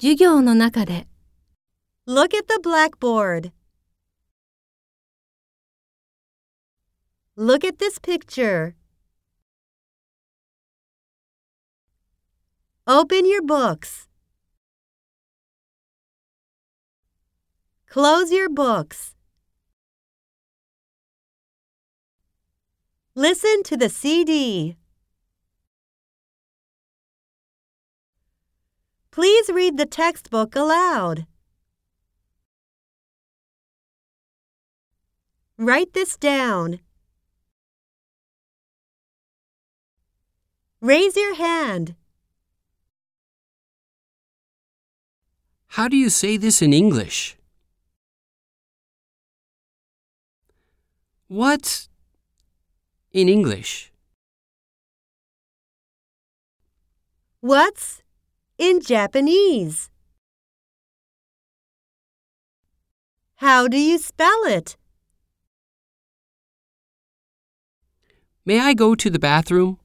授業の中で Look at the blackboard. Look at this picture. Open your books. Close your books. Listen to the CD. Please read the textbook aloud. Write this down. Raise your hand. How do you say this in English? What? In English. What's in Japanese? How do you spell it? May I go to the bathroom?